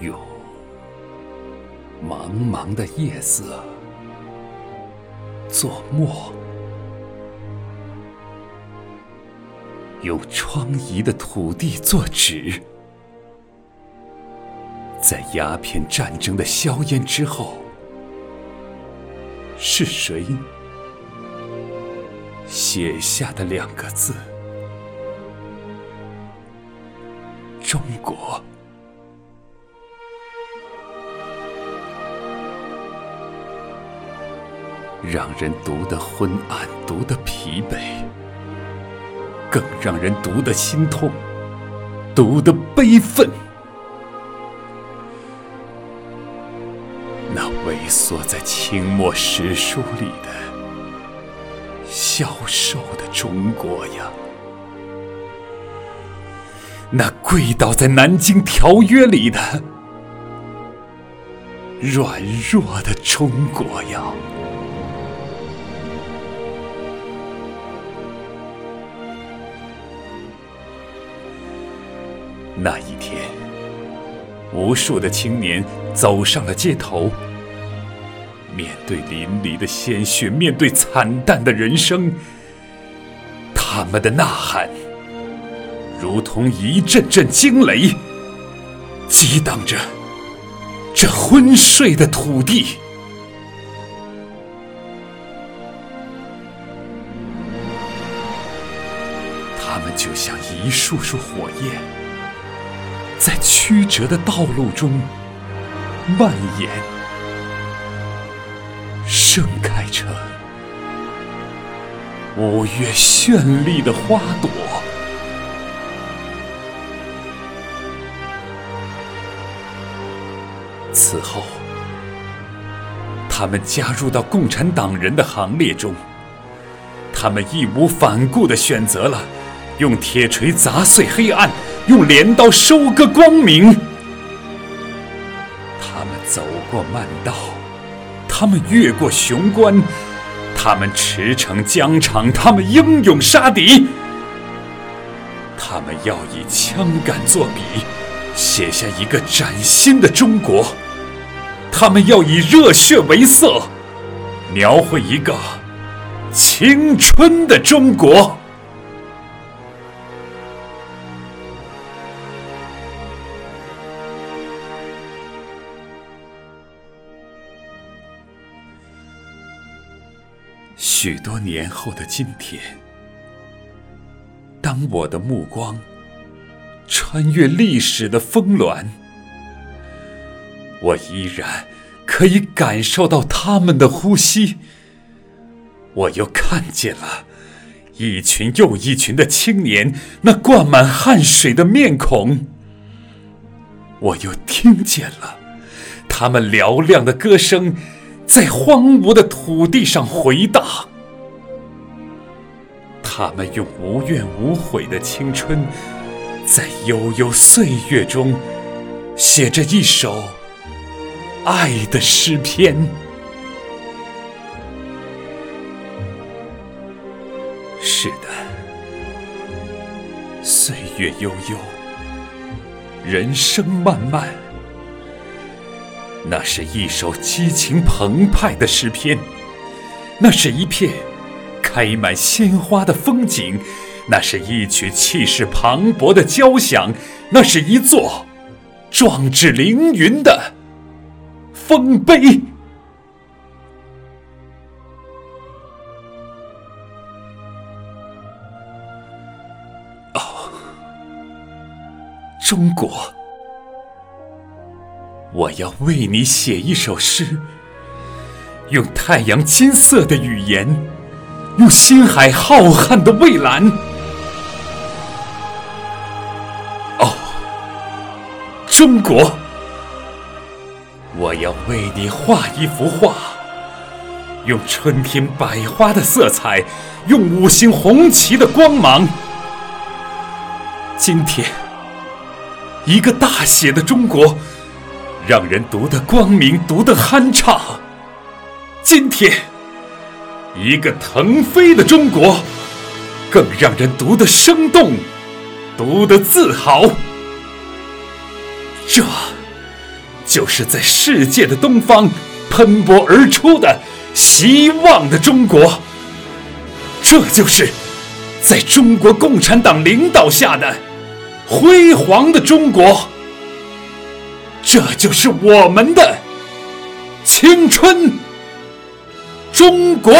用茫茫的夜色做墨，用疮痍的土地作纸，在鸦片战争的硝烟之后，是谁写下的两个字？中国。让人读得昏暗，读得疲惫，更让人读得心痛，读得悲愤。那萎缩在清末史书里的消瘦的中国呀，那跪倒在南京条约里的软弱的中国呀。那一天，无数的青年走上了街头，面对淋漓的鲜血，面对惨淡的人生，他们的呐喊如同一阵阵惊雷，激荡着这昏睡的土地。他们就像一束束火焰。在曲折的道路中蔓延，盛开成五月绚丽的花朵。此后，他们加入到共产党人的行列中，他们义无反顾地选择了用铁锤砸碎黑暗。用镰刀收割光明。他们走过漫道，他们越过雄关，他们驰骋疆场，他们英勇杀敌。他们要以枪杆作笔，写下一个崭新的中国；他们要以热血为色，描绘一个青春的中国。许多年后的今天，当我的目光穿越历史的峰峦，我依然可以感受到他们的呼吸。我又看见了一群又一群的青年，那灌满汗水的面孔。我又听见了他们嘹亮的歌声。在荒芜的土地上回荡，他们用无怨无悔的青春，在悠悠岁月中写着一首爱的诗篇。是的，岁月悠悠，人生漫漫。那是一首激情澎湃的诗篇，那是一片开满鲜花的风景，那是一曲气势磅礴的交响，那是一座壮志凌云的丰碑。哦，中国。我要为你写一首诗，用太阳金色的语言，用星海浩瀚的蔚蓝。哦，中国！我要为你画一幅画，用春天百花的色彩，用五星红旗的光芒。今天，一个大写的中国。让人读的光明读的酣畅。今天一个腾飞的中国更让人读的生动读的自豪。这就是在世界的东方喷薄而出的希望的中国这就是在中国共产党领导下的辉煌的中国。这就是我们的青春中国。